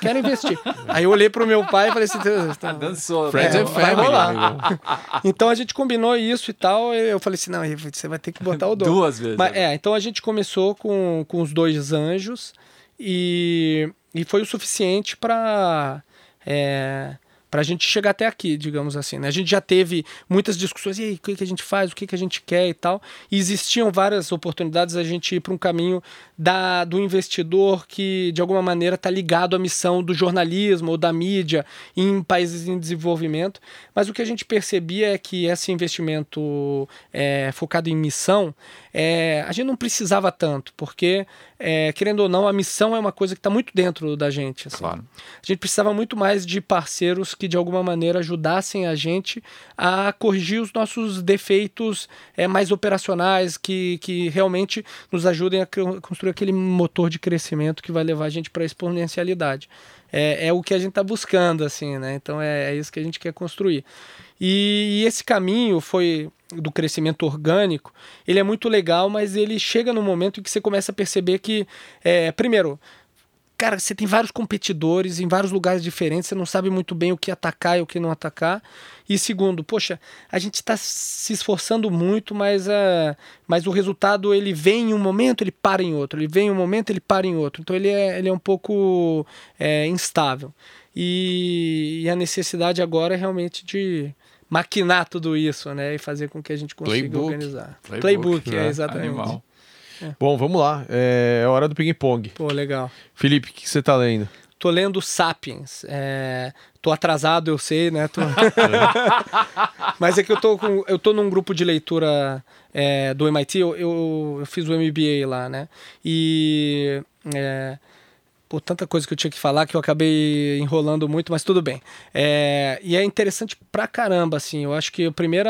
Quero investir. Aí eu olhei pro meu pai e falei assim: tá, *laughs* Dançou. Friends É, and vai family. rolar. amigo. então a gente combinou isso e tal. e Eu falei assim: não, você vai ter que botar o *laughs* dobro. Duas vezes. Mas, é, então a gente começou com, com os dois anjos e, e foi o suficiente para é, a gente chegar até aqui, digamos assim. Né? A gente já teve muitas discussões, e aí, o que, que a gente faz, o que, que a gente quer e tal. E existiam várias oportunidades a gente ir para um caminho da, do investidor que, de alguma maneira, está ligado à missão do jornalismo ou da mídia em países em desenvolvimento. Mas o que a gente percebia é que esse investimento é, focado em missão, é, a gente não precisava tanto, porque, é, querendo ou não, a missão é uma coisa que está muito dentro da gente. assim. Claro. A gente precisava muito mais de parceiros que, de alguma maneira, ajudassem a gente a corrigir os nossos defeitos é, mais operacionais, que, que realmente nos ajudem a construir aquele motor de crescimento que vai levar a gente para a exponencialidade. É, é o que a gente está buscando, assim, né? Então é, é isso que a gente quer construir. E, e esse caminho foi do crescimento orgânico, ele é muito legal, mas ele chega no momento em que você começa a perceber que, é, primeiro, cara, você tem vários competidores em vários lugares diferentes, você não sabe muito bem o que atacar e o que não atacar. E segundo, poxa, a gente está se esforçando muito, mas, uh, mas o resultado ele vem em um momento, ele para em outro, ele vem em um momento, ele para em outro. Então ele é, ele é um pouco é, instável. E, e a necessidade agora é realmente de maquinar tudo isso, né? E fazer com que a gente consiga Playbook. organizar. Playbook, Playbook, é, né? exatamente. Animal. Bom, vamos lá. É hora do ping-pong. Pô, legal. Felipe, o que você tá lendo? Tô lendo Sapiens. É, tô atrasado, eu sei, né? Tô- *laughs* Mas é que eu tô, com, eu tô num grupo de leitura é, do MIT, eu, eu, eu fiz o MBA lá, né? E. É, por tanta coisa que eu tinha que falar que eu acabei enrolando muito, mas tudo bem. É, e é interessante pra caramba, assim. Eu acho que o primeiro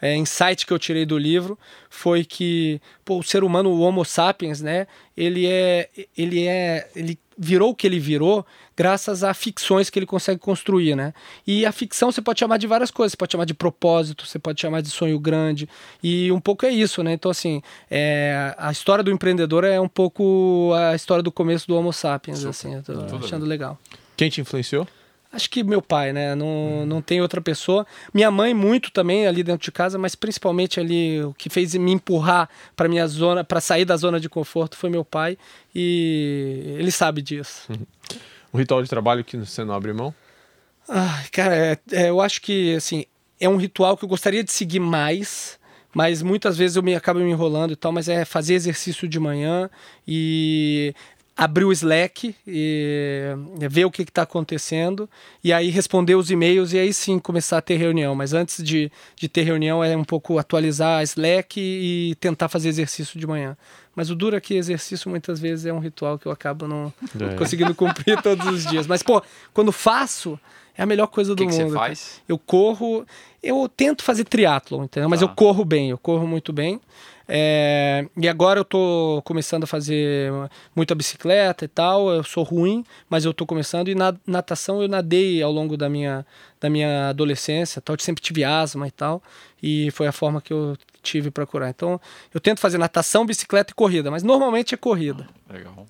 é, insight que eu tirei do livro foi que pô, o ser humano, o Homo sapiens, né? Ele é, ele é, ele virou o que ele virou graças a ficções que ele consegue construir, né? E a ficção você pode chamar de várias coisas, você pode chamar de propósito, você pode chamar de sonho grande, e um pouco é isso, né? Então, assim, é, a história do empreendedor é um pouco a história do começo do Homo sapiens, assim, eu tô Tudo achando legal. Quem te influenciou? Acho que meu pai, né? Não, não tem outra pessoa. Minha mãe muito também ali dentro de casa, mas principalmente ali o que fez me empurrar para minha zona, para sair da zona de conforto foi meu pai e ele sabe disso. Um ritual de trabalho que você não abre mão? Ai, cara, é- é, eu acho que assim é um ritual que eu gostaria de seguir mais, mas muitas vezes eu me acabo me enrolando e tal. Mas é fazer exercício de manhã e abrir o Slack e ver o que está acontecendo e aí responder os e-mails e aí sim começar a ter reunião. Mas antes de, de ter reunião é um pouco atualizar a Slack e tentar fazer exercício de manhã. Mas o duro é que exercício muitas vezes é um ritual que eu acabo não É. *laughs* conseguindo cumprir *laughs* todos os dias. Mas, pô, quando faço, é a melhor coisa do que, que mundo. você cara. faz? Eu corro, eu tento fazer triatlon, entendeu? Mas Tá. eu corro bem, eu corro muito bem. É, e agora eu tô começando a fazer muita bicicleta e tal. Eu sou ruim, mas eu tô começando. E na natação eu nadei ao longo da minha, da minha adolescência. Tal, eu sempre tive asma e tal. E foi a forma que eu tive para curar. Então eu tento fazer natação, bicicleta e corrida, mas normalmente é corrida. Legal.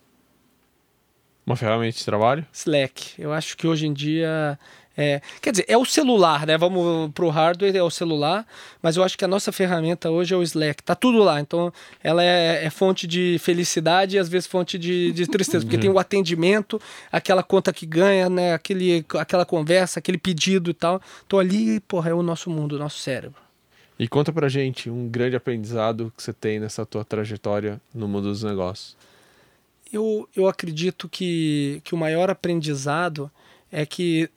Uma ferramenta de trabalho? Slack. Eu acho que hoje em dia. É, quer dizer, é o celular, né? Vamos pro hardware, é o celular, mas eu acho que a nossa ferramenta hoje é o Slack. Tá tudo lá. Então, ela é, é fonte de felicidade e às vezes fonte de, de tristeza, porque tem o atendimento, aquela conta que ganha, né? Aquele, aquela conversa, aquele pedido e tal. Então, ali, porra, é o nosso mundo, o nosso cérebro. E conta pra gente um grande aprendizado que você tem nessa tua trajetória no mundo dos negócios. Eu, eu acredito que, que o maior aprendizado é que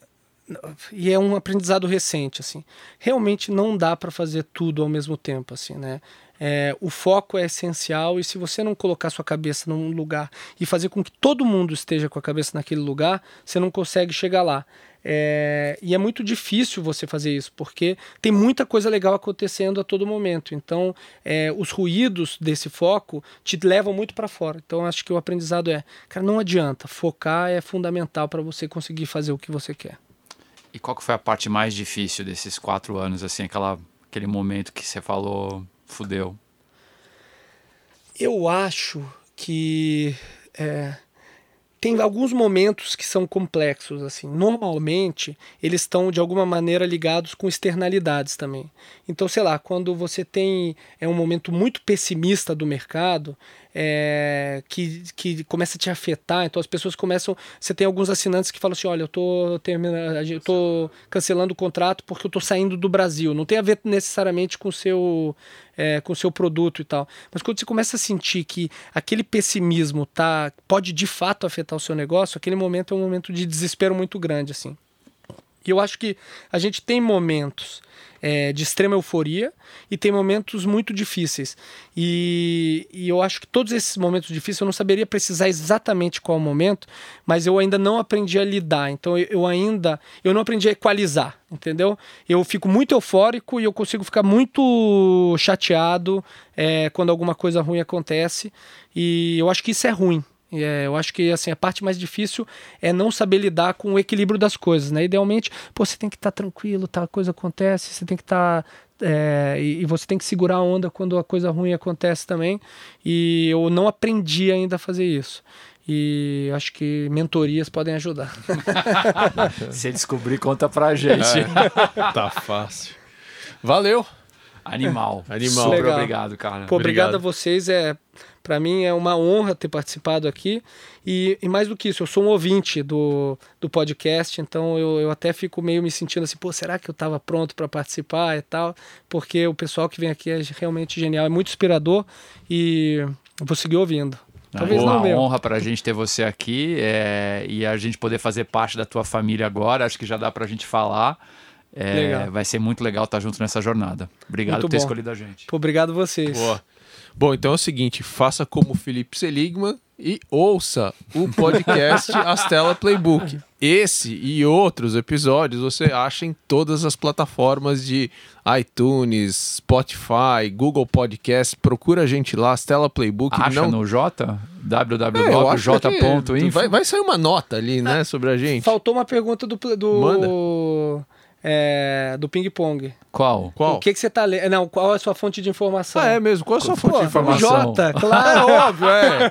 e é um aprendizado recente assim realmente não dá para fazer tudo ao mesmo tempo assim né é, o foco é essencial e se você não colocar sua cabeça num lugar e fazer com que todo mundo esteja com a cabeça naquele lugar você não consegue chegar lá é, e é muito difícil você fazer isso, porque tem muita coisa legal acontecendo a todo momento. Então, é, os ruídos desse foco te levam muito para fora. Então, acho que o aprendizado é, cara, não adianta. Focar é fundamental para você conseguir fazer o que você quer. E qual que foi a parte mais difícil desses quatro anos, assim, aquela, aquele momento que você falou, fudeu? Eu acho que é, tem alguns momentos que são complexos assim. Normalmente, eles estão de alguma maneira ligados com externalidades também. Então, sei lá, quando você tem é um momento muito pessimista do mercado, é, que, que começa a te afetar. Então as pessoas começam. Você tem alguns assinantes que falam assim: olha, eu tô, terminando, eu tô cancelando o contrato porque eu tô saindo do Brasil. Não tem a ver necessariamente com o seu, é, com o seu produto e tal. Mas quando você começa a sentir que aquele pessimismo tá, pode de fato afetar o seu negócio, aquele momento é um momento de desespero muito grande. assim. E eu acho que a gente tem momentos é, de extrema euforia e tem momentos muito difíceis. E, e, eu acho que todos esses momentos difíceis eu não saberia precisar exatamente qual momento, mas eu ainda não aprendi a lidar. Então eu, eu ainda eu não aprendi a equalizar, entendeu? Eu fico muito eufórico e eu consigo ficar muito chateado é, quando alguma coisa ruim acontece. E eu acho que isso é ruim. É, eu acho que assim, a parte mais difícil é não saber lidar com o equilíbrio das coisas. Né? Idealmente, pô, você tem que estar tá tranquilo, tá, a coisa acontece, você tem que estar. Tá, é, e, e, você tem que segurar a onda quando a coisa ruim acontece também. E eu não aprendi ainda a fazer isso. E acho que mentorias podem ajudar. *laughs* Se descobrir, conta pra gente. É, tá fácil. Valeu! Animal. Animal. Super obrigado, cara. Pô, obrigado. obrigado a vocês. É, para mim é uma honra ter participado aqui. E, e, mais do que isso, eu sou um ouvinte do, do podcast, então eu, eu até fico meio me sentindo assim, pô, será que eu estava pronto para participar e tal? Porque o pessoal que vem aqui é realmente genial, é muito inspirador e vou seguir ouvindo. Talvez é uma honra para a gente ter você aqui é, e a gente poder fazer parte da tua família agora. Acho que já dá para a gente falar. É, vai ser muito legal estar junto nessa jornada. Obrigado muito por ter bom. escolhido a gente. Pô, obrigado vocês. Boa. Bom, então é o seguinte, faça como o Felipe Seligman e ouça o podcast *laughs* Astela Playbook. Esse e outros episódios você acha em todas as plataformas de iTunes, Spotify, Google Podcast. Procura a gente lá, Astela Playbook. Acha não... no J? www.j.info. É, vai, vai sair uma nota ali, né, sobre a gente. Faltou uma pergunta do... do... Manda é, do ping-pong. Qual? Qual? O que, que você tá lendo? Não, qual é a sua fonte de informação? Ah, é mesmo? Qual é a sua fonte Pô, de informação? Jota, claro. *laughs* é óbvio, é.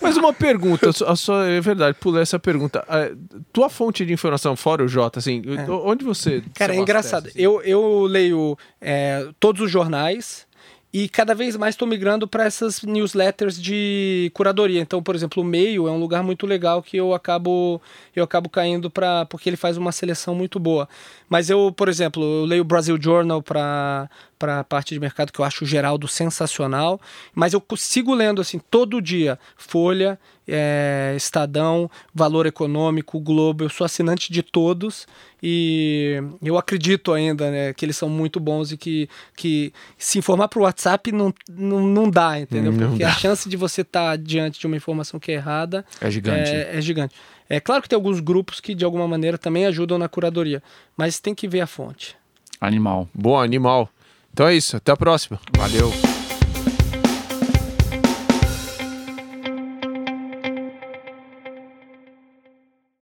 Mas uma pergunta, a sua, é verdade, pulei essa pergunta. A, tua fonte de informação, fora o Jota, assim, é. onde você... Cara, é engraçado. Assim? Eu, eu leio é, todos os jornais, e cada vez mais estou migrando para essas newsletters de curadoria. Então, por exemplo, o Meio é um lugar muito legal que eu acabo eu acabo caindo para porque ele faz uma seleção muito boa. Mas eu, por exemplo, eu leio o Brasil Journal para para a parte de mercado que eu acho o Geraldo sensacional, mas eu sigo lendo assim todo dia Folha, é, Estadão, Valor Econômico, Globo, eu sou assinante de todos e eu acredito ainda né, que eles são muito bons e que, que se informar para o WhatsApp não, não, não dá, entendeu? Não Porque dá. a chance de você estar tá diante de uma informação que é errada é gigante. É, é gigante. É claro que tem alguns grupos que de alguma maneira também ajudam na curadoria, mas tem que ver a fonte. Animal. Bom, animal. Então é isso. Até a próxima. Valeu.